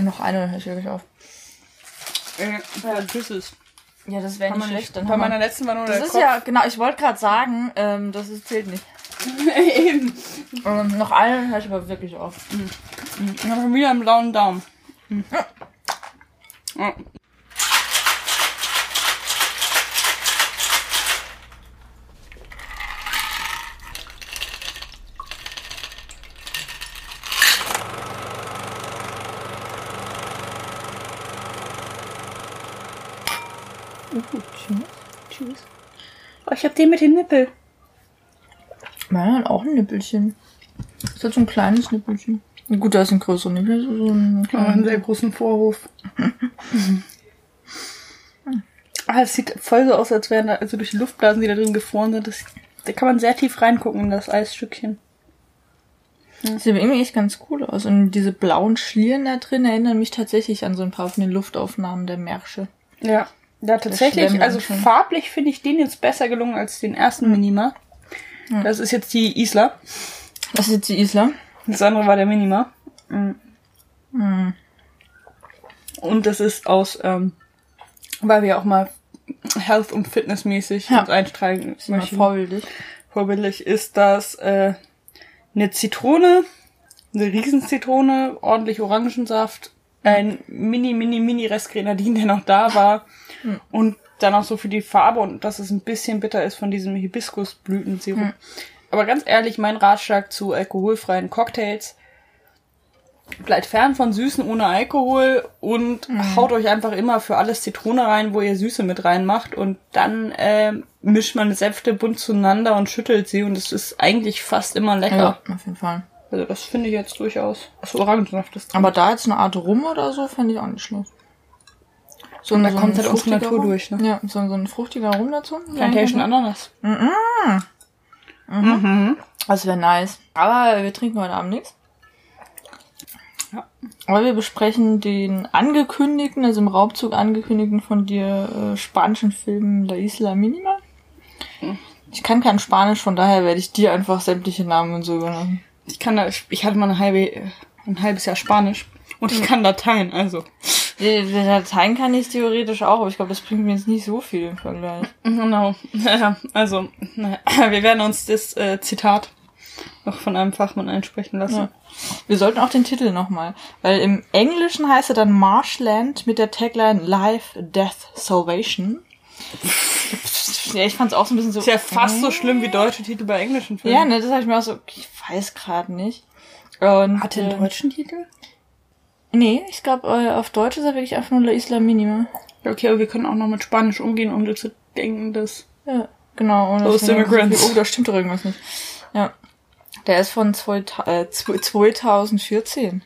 Noch eine, dann höre ich wirklich auf. Äh, ja, tschüss. Ja, das wäre nicht schlecht. Dann Bei meiner letzten war nur das der ist Kopf. ja, genau, ich wollte gerade sagen, ähm, das ist, zählt nicht. Eben. Ähm, noch eine, dann höre ich aber wirklich auf. Ich habe schon wieder einen blauen Daumen. Hm. Ja. Tschüss. Oh, ich habe den mit dem Nippel. Meiner hat auch ein Nippelchen. Das hat so ein kleines Nippelchen. Gut, da ist ein größerer Nippel. So ein Oh, einen sehr großen Vorhof. ah, es sieht voll so aus, als wären da, also durch die Luftblasen, die da drin gefroren sind, das, da kann man sehr tief reingucken in das Eisstückchen. Das sieht aber irgendwie echt ganz cool aus. Und diese blauen Schlieren da drin erinnern mich tatsächlich an so ein paar von den Luftaufnahmen der Märsche. Ja. Ja, tatsächlich, also farblich finde ich den jetzt besser gelungen als den ersten Minima. Das ist jetzt die Isla. Das ist jetzt die Isla. Das andere war der Minima. Mhm. Hm. Und das ist aus, ähm, weil wir auch mal Health- und Fitnessmäßig Ja. uns einsteigen möchten. vorbildlich. vorbildlich ist das äh, eine Zitrone, eine Riesenzitrone, ordentlich Orangensaft, ein mini, mini, mini Rest Grenadin, der noch da war und dann auch so für die Farbe und dass es ein bisschen bitter ist von diesem Hibiskusblütensirup. Aber ganz ehrlich, mein Ratschlag zu alkoholfreien Cocktails, bleibt fern von Süßen ohne Alkohol und haut euch einfach immer für alles Zitrone rein, wo ihr Süße mit reinmacht und dann ähm, mischt man Säfte bunt zueinander und schüttelt sie und es ist eigentlich fast immer lecker. Ja, auf jeden Fall. Also das finde ich jetzt durchaus. Achso, Orangensaft ist drin. Aber da jetzt eine Art Rum oder so, fände ich auch nicht schlecht. So, Und da ein kommt halt unsere Natur Rum. durch, ne? Ja, so, so ein fruchtiger Rum dazu. Plantation Ananas. Das wäre nice. Aber wir trinken heute Abend nichts. Ja. Aber wir besprechen den angekündigten, also im Raubzug angekündigten von dir äh, spanischen Film La Isla Minima. Ich kann kein Spanisch, von daher werde ich dir einfach sämtliche Namen und so übernehmen. Ich kann da, ich hatte mal eine halbe, äh, ein halbes Jahr Spanisch und ich kann Latein, also. Dateien kann ich theoretisch auch, aber ich glaube, das bringt mir jetzt nicht so viel im Vergleich. Genau. Ja, also, naja, wir werden uns das äh, Zitat noch von einem Fachmann einsprechen lassen. Ja. Wir sollten auch den Titel nochmal, weil im Englischen heißt er dann Marshland mit der Tagline Life, Death, Salvation. Ja, ich fand's auch so ein bisschen so. Ist ja fast so schlimm wie deutsche Titel bei englischen Filmen. Ja, ne, das habe ich mir auch so, ich weiß gerade nicht. Und, Hat den äh, deutschen Titel? Nee, ich glaube, äh, auf Deutsch ist er wirklich einfach nur La Isla Minima. Ja, Okay, aber wir können auch noch mit Spanisch umgehen, um zu denken, dass. Ja, genau. Und Those Immigrants. Oh, da stimmt doch irgendwas nicht. Ja. Der ist von 2000, äh, 2014.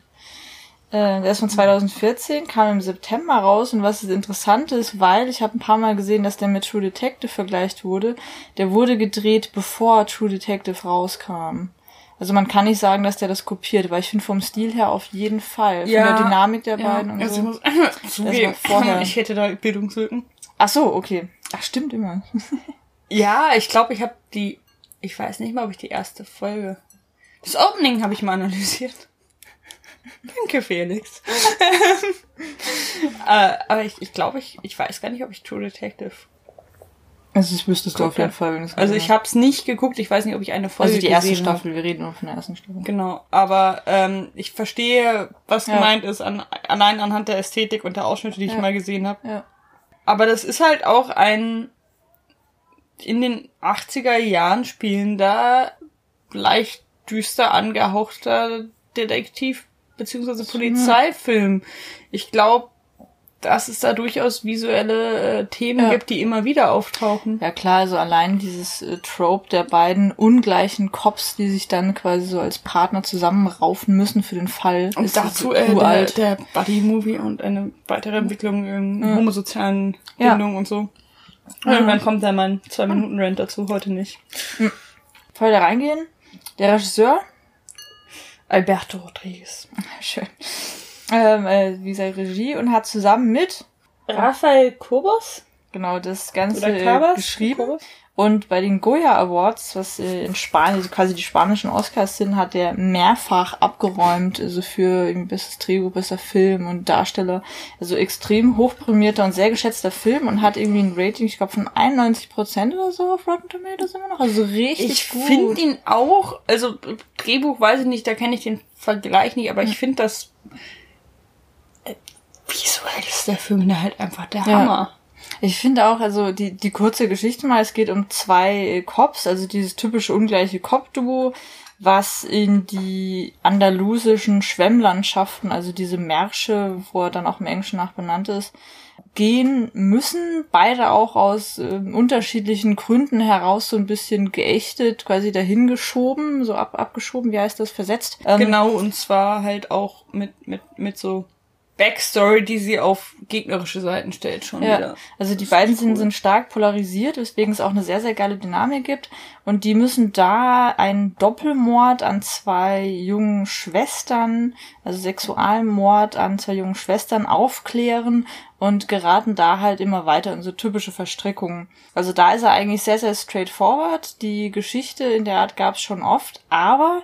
Äh, der ist von 2014, kam im September raus und was ist interessant ist, weil ich habe ein paar Mal gesehen, dass der mit True Detective vergleicht wurde. Der wurde gedreht, bevor True Detective rauskam. Also man kann nicht sagen, dass der das kopiert, weil ich finde vom Stil her auf jeden Fall. Von der Dynamik der beiden und also so. ich muss zugeben, ich hätte da Bildungslücken. Ach so, okay. Ach, stimmt immer. Ja, ich glaube, ich habe die. Ich weiß nicht mal, ob ich die erste Folge. Das Opening habe ich mal analysiert. Danke, Felix. äh, aber ich, ich glaube, ich, ich weiß gar nicht, ob ich True Detective. Also das wüsstest du auf jeden. Fall, wenn Also ich habe es nicht geguckt. Ich weiß nicht, ob ich eine Folge Also die erste. Staffel, wir reden nur von der ersten Staffel. Genau, aber ähm, ich verstehe, was Ja. gemeint ist, an, allein anhand der Ästhetik und der Ausschnitte, die ich Ja. mal gesehen habe. Ja. Aber das ist halt auch ein in den 80er Jahren spielender, leicht düster angehauchter Detektiv- bzw. Polizeifilm. Ich glaube, dass es da durchaus visuelle äh, Themen Ja. gibt, die immer wieder auftauchen. Ja klar, also allein dieses äh, Trope der beiden ungleichen Cops, die sich dann quasi so als Partner zusammenraufen müssen für den Fall. Und ist dazu äh, der, der Buddy-Movie und eine weitere Entwicklung in Ja. homosozialen Ja. Bindungen und so. Irgendwann kommt da mein zwei Minuten Rant dazu, heute nicht. Bevor wir da reingehen, der Regisseur, Alberto Rodriguez. schön, ähm, äh, wie gesagt, Regie und hat zusammen mit Rafael Kobos? Genau, das Ganze äh, geschrieben. Und bei den Goya Awards, was äh, in Spanien, also quasi die spanischen Oscars sind, hat er mehrfach abgeräumt, also für bestes Drehbuch, besser Film und Darsteller. Also extrem hochprämierter und sehr geschätzter Film und hat irgendwie ein Rating, ich glaube, von 91 Prozent oder so auf Rotten Tomatoes immer noch. Also richtig ich gut. Ich finde ihn auch, also Drehbuch weiß ich nicht, da kenne ich den Vergleich nicht, aber ich finde das visuell ist der Film halt einfach der ja. Hammer. Ich finde auch, also die, die kurze Geschichte mal, es geht um zwei Cops, also dieses typische ungleiche Cop-Duo, was in die andalusischen Schwemmlandschaften, also diese Märsche, wo er dann auch im Englischen nach benannt ist, gehen müssen. Beide auch aus äh, unterschiedlichen Gründen heraus so ein bisschen geächtet, quasi dahingeschoben, so ab, abgeschoben, wie heißt das, versetzt. Ähm, genau, und zwar halt auch mit, mit, mit so Backstory, die sie auf gegnerische Seiten stellt, schon ja. wieder. Also die beiden sind, cool. sind stark polarisiert, weswegen es auch eine sehr, sehr geile Dynamik gibt. Und die müssen da einen Doppelmord an zwei jungen Schwestern, also Sexualmord an zwei jungen Schwestern aufklären und geraten da halt immer weiter in so typische Verstrickungen. Also da ist er eigentlich sehr, sehr straightforward. Die Geschichte in der Art gab es schon oft, aber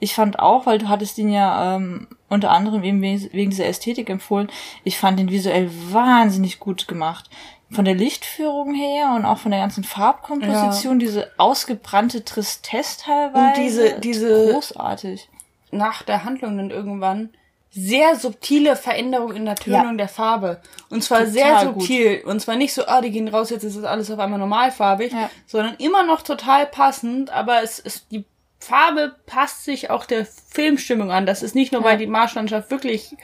ich fand auch, weil du hattest ihn ja ähm, unter anderem eben wegen dieser Ästhetik empfohlen, ich fand ihn visuell wahnsinnig gut gemacht. Von der Lichtführung her und auch von der ganzen Farbkomposition, ja. diese ausgebrannte Tristesse teilweise. Und diese, diese großartig. Nach der Handlung dann irgendwann sehr subtile Veränderung in der Tönung ja. der Farbe. Und zwar total sehr subtil. Gut. Und zwar nicht so, ah, die gehen raus, jetzt ist das alles auf einmal normalfarbig, ja. sondern immer noch total passend, aber es ist, die Farbe passt sich auch der Filmstimmung an. Das ist nicht nur, weil die Marschlandschaft wirklich,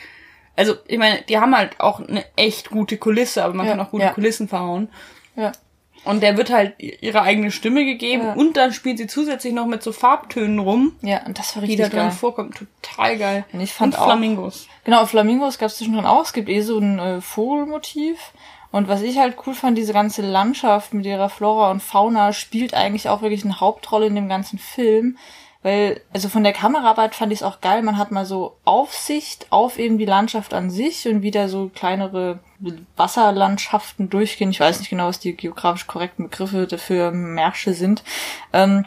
also ich meine, die haben halt auch eine echt gute Kulisse, aber man ja. kann auch gute ja. Kulissen verhauen. Ja. Und der wird halt ihre eigene Stimme gegeben ja. und dann spielt sie zusätzlich noch mit so Farbtönen rum. Ja, und das war richtig geil. Die da drin vorkommen. Total geil. Und ich fand und auch, Flamingos. Genau, Flamingos gab es zwischendrin auch. Es gibt eh so ein äh, Vogelmotiv. Und was ich halt cool fand, diese ganze Landschaft mit ihrer Flora und Fauna spielt eigentlich auch wirklich eine Hauptrolle in dem ganzen Film. Weil, also von der Kameraarbeit fand ich es auch geil. Man hat mal so Aufsicht auf eben die Landschaft an sich und wieder so kleinere Wasserlandschaften durchgehen. Ich weiß nicht genau, was die geografisch korrekten Begriffe dafür Märsche sind. Ähm,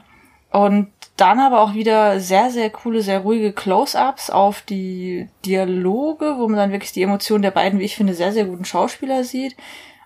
und dann aber auch wieder sehr, sehr coole, sehr ruhige Close-ups auf die Dialoge, wo man dann wirklich die Emotionen der beiden, wie ich finde, sehr, sehr guten Schauspieler sieht.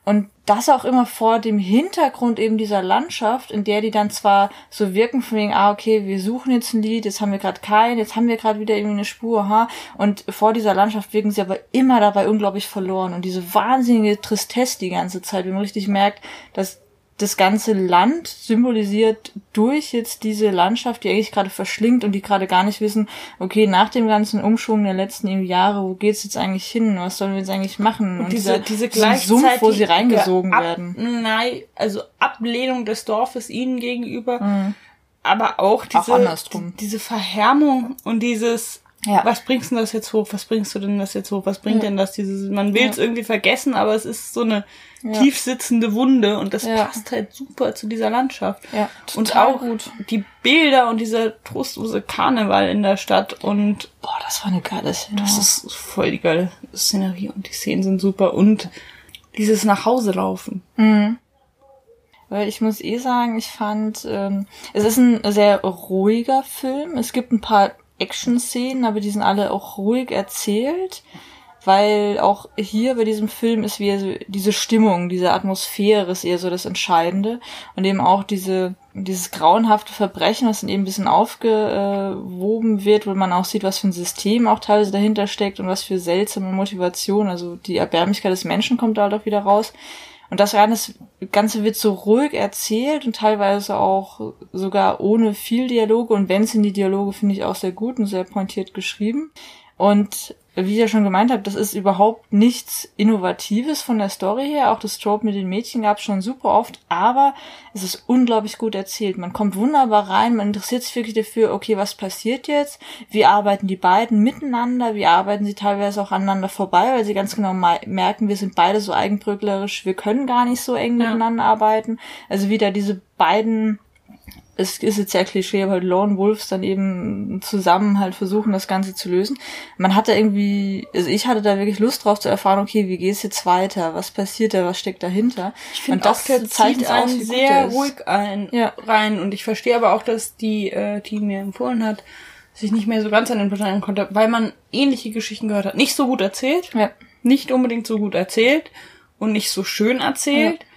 Und das auch immer vor dem Hintergrund eben dieser Landschaft, in der die dann zwar so wirken von wegen, ah, okay, wir suchen jetzt ein Lied, jetzt haben wir gerade keinen, jetzt haben wir gerade wieder irgendwie eine Spur, ha. Und vor dieser Landschaft wirken sie aber immer dabei unglaublich verloren. Und diese wahnsinnige Tristesse die ganze Zeit, wie man richtig merkt, dass das ganze Land symbolisiert durch jetzt diese Landschaft, die eigentlich gerade verschlingt und die gerade gar nicht wissen, okay, nach dem ganzen Umschwung der letzten Jahre, wo geht's jetzt eigentlich hin? Was sollen wir jetzt eigentlich machen? Und, und diese, dieser, diese Sumpf, wo sie reingesogen Ab werden. Nein, also Ablehnung des Dorfes ihnen gegenüber, mhm. aber auch diese, auch diese Verhärmung und dieses, ja. Was bringst du denn das jetzt hoch? Was bringst du denn das jetzt hoch? Was bringt ja. denn das? Dieses, man will es ja. irgendwie vergessen, aber es ist so eine ja. tief sitzende Wunde und das passt halt super zu dieser Landschaft. Ja, und auch gut. die Bilder und dieser trostlose Karneval in der Stadt und boah, das war eine geile Szene. Das ist voll die geile Szenerie und die Szenen sind super und dieses nach Hause laufen. Mhm. Weil ich muss eh sagen, ich fand, ähm, es ist ein sehr ruhiger Film. Es gibt ein paar Action-Szenen, aber die sind alle auch ruhig erzählt, weil auch hier bei diesem Film ist wie so diese Stimmung, diese Atmosphäre ist eher so das Entscheidende und eben auch diese dieses grauenhafte Verbrechen, was dann eben ein bisschen aufgewoben wird, wo man auch sieht, was für ein System auch teilweise dahinter steckt und was für seltsame Motivation, also die Erbärmlichkeit des Menschen kommt da halt auch wieder raus. Und das Ganze wird so ruhig erzählt und teilweise auch sogar ohne viel Dialoge. Und wenn es in die Dialoge, finde ich auch sehr gut und sehr pointiert geschrieben. Und wie ich ja schon gemeint habe, das ist überhaupt nichts Innovatives von der Story her. Auch das Trope mit den Mädchen gab es schon super oft, aber es ist unglaublich gut erzählt. Man kommt wunderbar rein, man interessiert sich wirklich dafür, okay, was passiert jetzt? Wie arbeiten die beiden miteinander? Wie arbeiten sie teilweise auch aneinander vorbei, weil sie ganz genau merken, wir sind beide so eigenbrötlerisch, wir können gar nicht so eng ja. miteinander arbeiten. Also wieder diese beiden es ist jetzt ja Klischee, aber Lone Wolves dann eben zusammen halt versuchen, das Ganze zu lösen. Man hatte irgendwie, also ich hatte da wirklich Lust drauf zu erfahren, okay, wie geht's jetzt weiter? Was passiert da? Was steckt dahinter? Ich finde, das der zeigt einen sehr ruhig ein, ja. rein. Und ich verstehe aber auch, dass die, äh, die mir empfohlen hat, sich nicht mehr so ganz an den beteiligen konnte, weil man ähnliche Geschichten gehört hat. Nicht so gut erzählt. Ja. Nicht unbedingt so gut erzählt und nicht so schön erzählt. Ja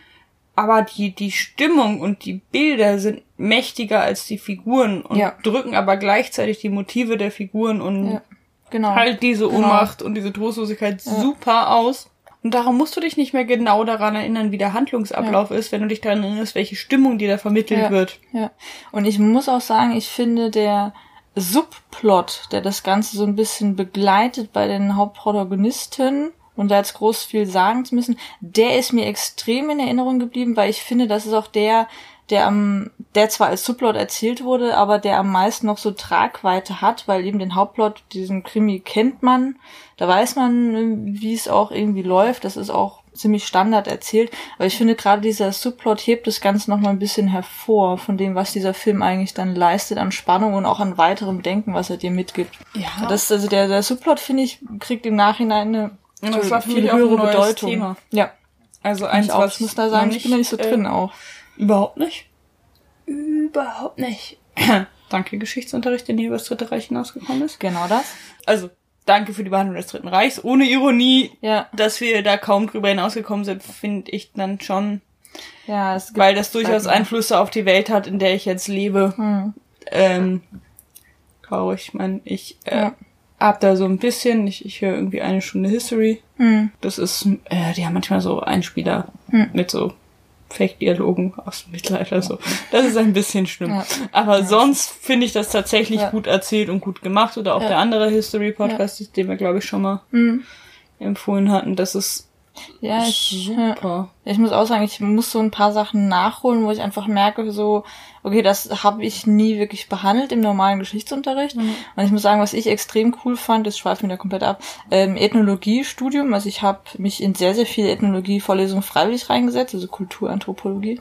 aber die, die Stimmung und die Bilder sind mächtiger als die Figuren und ja. drücken aber gleichzeitig die Motive der Figuren und ja, genau. halt diese genau. Ohnmacht genau. und diese Trostlosigkeit ja. super aus. Und darum musst du dich nicht mehr genau daran erinnern, wie der Handlungsablauf ist, wenn du dich daran erinnerst, welche Stimmung dir da vermittelt wird. Ja. Und ich muss auch sagen, ich finde der Subplot, der das Ganze so ein bisschen begleitet bei den Hauptprotagonisten, und da jetzt groß viel sagen zu müssen, der ist mir extrem in Erinnerung geblieben, weil ich finde, das ist auch der, der am, der zwar als Subplot erzählt wurde, aber der am meisten noch so Tragweite hat, weil eben den Hauptplot, diesen Krimi kennt man, da weiß man, wie es auch irgendwie läuft, das ist auch ziemlich Standard erzählt, aber ich finde gerade dieser Subplot hebt das Ganze noch mal ein bisschen hervor von dem, was dieser Film eigentlich dann leistet an Spannung und auch an weiterem Denken, was er dir mitgibt. Ja. Das, also der, der Subplot, finde ich, kriegt im Nachhinein eine das war für viel mich auch höhere Bedeutung. Thema. Ja. Also eins, ich auch, was ich muss da sagen, ich bin da nicht so drin äh, auch. Überhaupt nicht. Überhaupt nicht. danke, Geschichtsunterricht, der nie über das Dritte Reich hinausgekommen ist. Genau das. Also, danke für die Behandlung des Dritten Reichs. Ohne Ironie, ja. dass wir da kaum drüber hinausgekommen sind, finde ich dann schon. Ja, es gibt Weil das durchaus Einflüsse auf die Welt hat, in der ich jetzt lebe. Hm. Ähm, traurig. Ich meine, ich äh, ja hab da so ein bisschen, ich, ich höre irgendwie eine Stunde History. Hm. Das ist, äh, die haben manchmal so Einspieler hm. mit so Fake-Dialogen aus dem Mittelalter so. Das ist ein bisschen schlimm. Ja. Aber ja. sonst finde ich das tatsächlich ja. gut erzählt und gut gemacht. Oder auch der andere History-Podcast, den wir, glaube ich, schon mal hm. empfohlen hatten. Das ist ja, ich, super. Ich muss auch sagen, ich muss so ein paar Sachen nachholen, wo ich einfach merke, so, okay, das habe ich nie wirklich behandelt im normalen Geschichtsunterricht. Mhm. Und ich muss sagen, was ich extrem cool fand, das schweift mir da komplett ab, ähm, Ethnologiestudium. Also ich habe mich in sehr, sehr viele Ethnologie-Vorlesungen freiwillig reingesetzt, also Kulturanthropologie,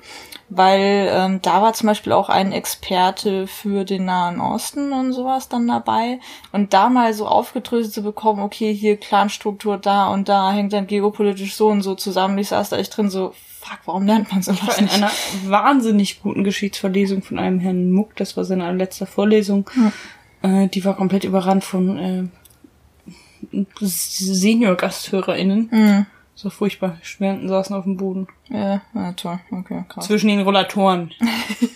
weil ähm, da war zum Beispiel auch ein Experte für den Nahen Osten und sowas dann dabei. Und da mal so aufgedröselt zu bekommen, okay, hier Clanstruktur da und da hängt dann geopolitisch so und so zusammen. Ich saß da echt drin so, fuck, warum lernt man sowas? In einer wahnsinnig guten Geschichtsvorlesung von einem Herrn Muck, das war seine letzte Vorlesung. Hm. Äh, die war komplett überrannt von äh, Senior-GasthörerInnen. Hm. So furchtbar. Studenten saßen auf dem Boden. Ja, ja toll. Okay, krass. Zwischen den Rollatoren.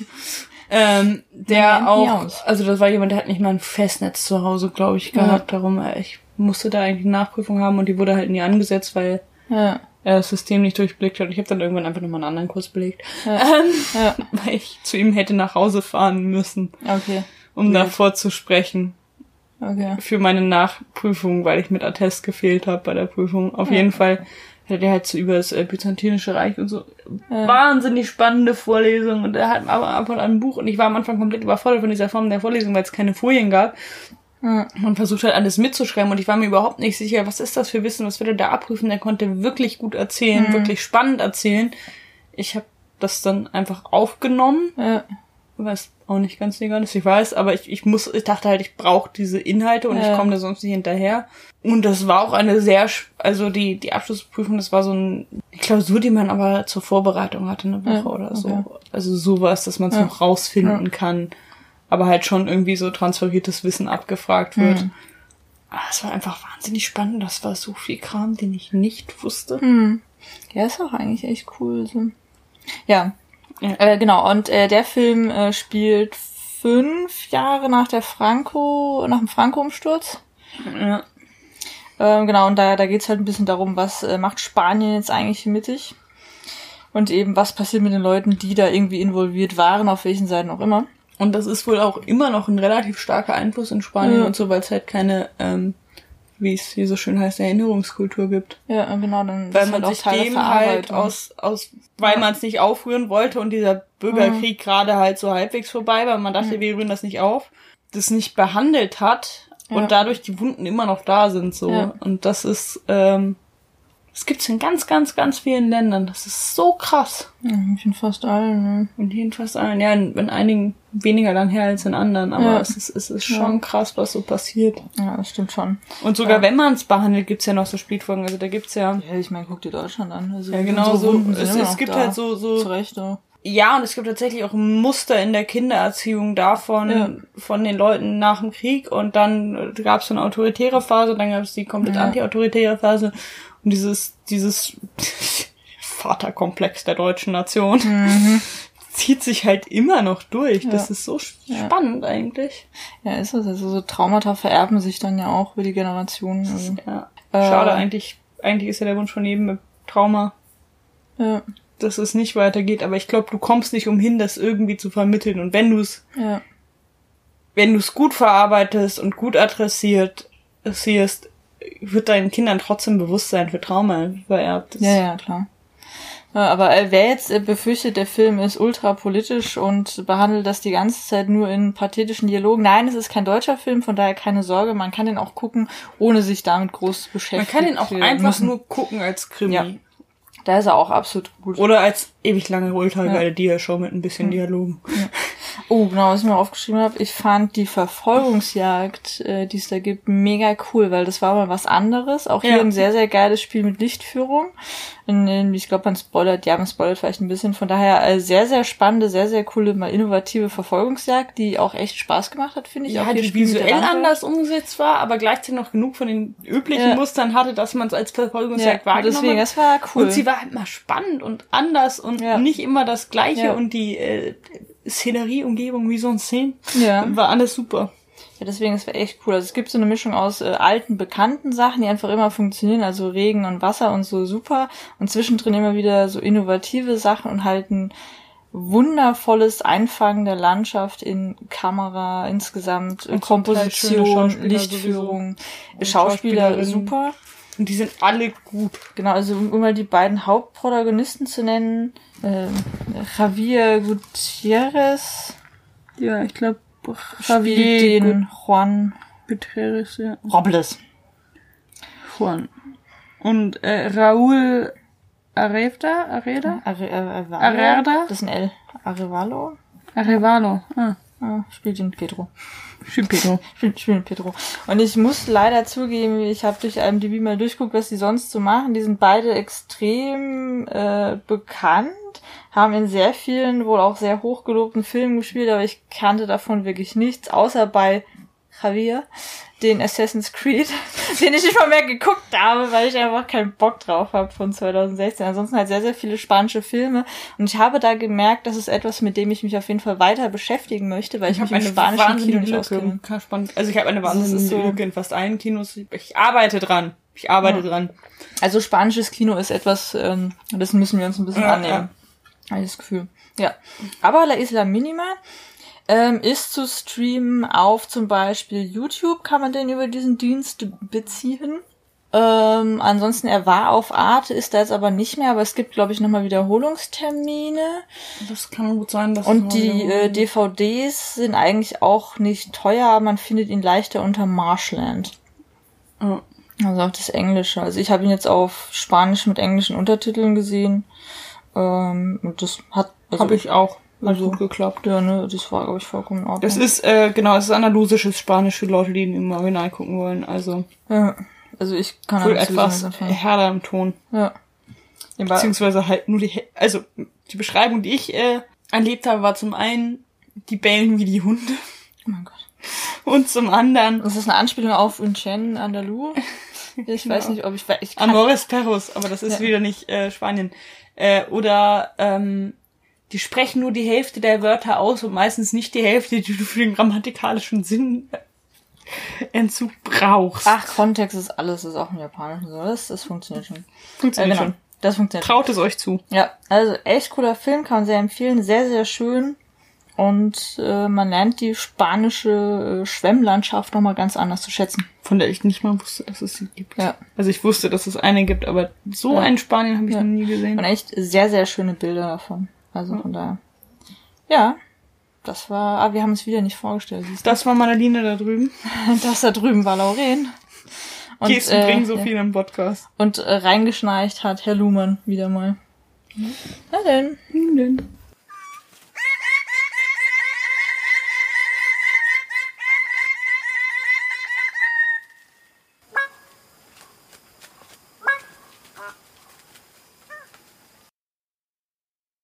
ähm, der auch, also das war jemand, der hat nicht mal ein Festnetz zu Hause, glaube ich, gehabt. Ja. Darum, äh, ich musste da eigentlich eine Nachprüfung haben und die wurde halt nie angesetzt, weil ja er das System nicht durchblickt hat. Ich habe dann irgendwann einfach nochmal einen anderen Kurs belegt. Ja. Ähm, ja. Weil ich zu ihm hätte nach Hause fahren müssen. Okay. Um Weird. davor zu sprechen. Okay. Für meine Nachprüfung, weil ich mit Attest gefehlt habe bei der Prüfung. Auf ja. jeden Fall hätte er halt so über das äh, Byzantinische Reich und so wahnsinnig spannende Vorlesungen und er hat aber ab und an ein Buch und ich war am Anfang komplett überfordert von dieser Form der Vorlesung, weil es keine Folien gab. Man versucht halt alles mitzuschreiben und ich war mir überhaupt nicht sicher, was ist das für Wissen, was er da abprüfen. Er konnte wirklich gut erzählen, mhm. wirklich spannend erzählen. Ich habe das dann einfach aufgenommen. Ja. Was auch nicht ganz legal ist, ich weiß, aber ich, ich muss, ich dachte halt, ich brauche diese Inhalte und ja. ich komme da sonst nicht hinterher. Und das war auch eine sehr, also die, die Abschlussprüfung, das war so ein, eine Klausur, die man aber zur Vorbereitung hatte, eine Woche ja, oder so. Okay. Also sowas, dass man es noch rausfinden kann aber halt schon irgendwie so transferiertes Wissen abgefragt wird. Mhm. Es war einfach wahnsinnig spannend. Das war so viel Kram, den ich nicht wusste. Mhm. Ja, ist auch eigentlich echt cool. So. Ja, ja. Äh, genau. Und äh, der Film äh, spielt fünf Jahre nach der Franco, nach dem Franco-Umsturz. Ja. Ähm, genau, und da, da geht's halt ein bisschen darum, was äh, macht Spanien jetzt eigentlich mittig? Und eben, was passiert mit den Leuten, die da irgendwie involviert waren, auf welchen Seiten auch immer. Und das ist wohl auch immer noch ein relativ starker Einfluss in Spanien ja. und so, weil es halt keine, ähm, wie es hier so schön heißt, Erinnerungskultur gibt. Ja, genau, dann weil man halt sich dem halt aus, aus, weil ja. man es nicht aufrühren wollte und dieser Bürgerkrieg mhm. gerade halt so halbwegs vorbei war, man dachte, mhm. wir rühren das nicht auf, das nicht behandelt hat ja. und dadurch die Wunden immer noch da sind so. Ja. Und das ist, ähm, das gibt's in ganz, ganz, ganz vielen Ländern. Das ist so krass. Ja, in fast allen, ne? In fast allen, ja, in, in einigen weniger lang her als in anderen, aber Ja. es ist, es ist schon krass, was so passiert. Ja, das stimmt schon. Und sogar wenn man es behandelt, gibt's ja noch so Spätfolgen. Also da gibt's ja, Ja, ich meine, guck dir Deutschland an. Also ja genau so, es, es gibt da. halt so, so Zu Recht, ja. Ja, und es gibt tatsächlich auch Muster in der Kindererziehung davon, Ja. von den Leuten nach dem Krieg. Und dann gab es so eine autoritäre Phase, dann gab es die komplett Ja. anti-autoritäre Phase. Und dieses, dieses Vaterkomplex der deutschen Nation zieht sich halt immer noch durch. Das Mhm. Ja. ist so spannend eigentlich. Ja, ist es. Also so Traumata vererben sich dann ja auch über die Generationen. Also, Ja. Äh. Schade, eigentlich, eigentlich ist ja der Wunsch von jedem mit Trauma, ja, dass es nicht weitergeht. Aber ich glaube, du kommst nicht umhin, das irgendwie zu vermitteln. Und wenn du es ja, wenn du es gut verarbeitest und gut adressiert, adressierst, wird deinen Kindern trotzdem Bewusstsein für Trauma vererbt. Ja, ja, klar. Aber äh, wer jetzt äh, befürchtet, der Film ist ultra politisch und behandelt das die ganze Zeit nur in pathetischen Dialogen. Nein, es ist kein deutscher Film, von daher keine Sorge. Man kann den auch gucken, ohne sich damit groß zu Man beschäftigen. kann ihn auch einfach nur gucken als Krimi. Ja. Da ist er auch absolut gut. Oder als ewig lange ultra geile Dia-Show mit ein bisschen Dialogen. Oh, genau, was ich mir aufgeschrieben habe. Ich fand die Verfolgungsjagd, äh, die es da gibt, mega cool, weil das war mal was anderes. Auch hier Ja. ein sehr, sehr geiles Spiel mit Lichtführung. In, in, ich glaube, man spoilert, ja, man spoilert vielleicht ein bisschen. Von daher äh, sehr, sehr spannende, sehr, sehr coole, mal innovative Verfolgungsjagd, die auch echt Spaß gemacht hat, finde ich. Ja, auch hier die visuell Lampe. anders umgesetzt war, aber gleichzeitig noch genug von den üblichen Ja. Mustern hatte, dass man es als Verfolgungsjagd Ja, wahrgenommen deswegen, hat. das war cool. Und sie war halt mal spannend und anders und Ja. nicht immer das Gleiche und die äh, Szenerie, Umgebung, wie so ein Szene, Ja. war alles super. Ja, deswegen, es war echt cool. Also es gibt so eine Mischung aus äh, alten, bekannten Sachen, die einfach immer funktionieren, also Regen und Wasser und so super. Und zwischendrin immer wieder so innovative Sachen und halt ein wundervolles Einfangen der Landschaft in Kamera, insgesamt Und Komposition, Lichtführung, Schauspieler super. Und die sind alle gut. Genau, also um um mal die beiden Hauptprotagonisten zu nennen, ähm, Javier Gutierrez Ja, ich glaube, spielt den Juan Gutierrez, ja. Robles. Juan. Und äh, Raúl Arevda, Areda? Are, Are, Arerda? Das ist ein L. Arevalo? Arevalo. Ah, Ah, spielt ihn Pedro. Schipito. Spielt, spielt Pedro. Und ich muss leider zugeben, ich habe durch IMDb mal durchguckt, was die sonst so machen. Die sind beide extrem äh, bekannt, haben in sehr vielen, wohl auch sehr hochgelobten Filmen gespielt, aber ich kannte davon wirklich nichts, außer bei Javier, den Assassin's Creed, den ich nicht mal mehr geguckt habe, weil ich einfach keinen Bock drauf habe von 2016. Ansonsten halt sehr, sehr viele spanische Filme. Und ich habe da gemerkt, das ist etwas, mit dem ich mich auf jeden Fall weiter beschäftigen möchte, weil ich, mich im spanischen Kino nicht auskenne. Also ich habe eine Das ist wahnsinnige so- Lücke in fast allen Kinos. Ich arbeite dran. Ich arbeite Ja. dran. Also spanisches Kino ist etwas, ähm, das müssen wir uns ein bisschen Ja, annehmen. Habe ich das Gefühl. Ja. Aber La Isla Minima ähm, ist zu streamen auf zum Beispiel YouTube, kann man den über diesen Dienst beziehen. Ähm, ansonsten, er war auf Arte, ist da jetzt aber nicht mehr, aber es gibt, glaube ich, nochmal Wiederholungstermine. Das kann gut sein, dass Und die äh, DVDs sind eigentlich auch nicht teuer, man findet ihn leichter unter Marshland. Ja. Also auch das Englische. Also ich habe ihn jetzt auf Spanisch mit englischen Untertiteln gesehen. Ähm, und das hat also, habe ich auch. Hat also- gut geklappt. Ja, ne, das war, glaube ich, vollkommen in Ordnung. Das ist, äh, genau, es ist andalusisches Spanisch für Leute, die ihn im Original gucken wollen. Also ja, also ich kann wohl etwas härter im Ton. Ja. Beziehungsweise halt nur die, also die Beschreibung, die ich äh, erlebt habe, war zum einen, die bellen wie die Hunde. oh mein Gott. Und zum anderen Das ist eine Anspielung auf Unchen Andalou. Ich weiß Genau. nicht, ob ich, ich kann, Amores Perros, aber das ist Ja. wieder nicht äh, Spanien. Äh, oder ähm, die sprechen nur die Hälfte der Wörter aus und meistens nicht die Hälfte, die du für den grammatikalischen Sinn Entzug brauchst. Ach, Kontext ist alles, ist auch im Japanischen so. Das, das funktioniert schon. Funktioniert Ja, genau. Das funktioniert schon. Traut es euch zu. Ja, also echt cooler Film, kann man sehr empfehlen. Sehr, sehr schön. Und äh, man lernt die spanische äh, Schwemmlandschaft nochmal ganz anders zu schätzen. Von der ich nicht mal wusste, dass es sie gibt. Ja. Also ich wusste, dass es eine gibt, aber so Ja. ein Spanien habe ich Ja. noch nie gesehen. Und echt sehr, sehr schöne Bilder davon. Also von daher. Ja, das war. Ah, wir haben es wieder nicht vorgestellt. Siehst du? Das war Madaline da drüben. Das da drüben war Lauren. Und, Gesten äh, bringen so ja. viel im Podcast. Und äh, reingeschnarcht hat Herr Luhmann wieder mal. Na denn. Hm, denn.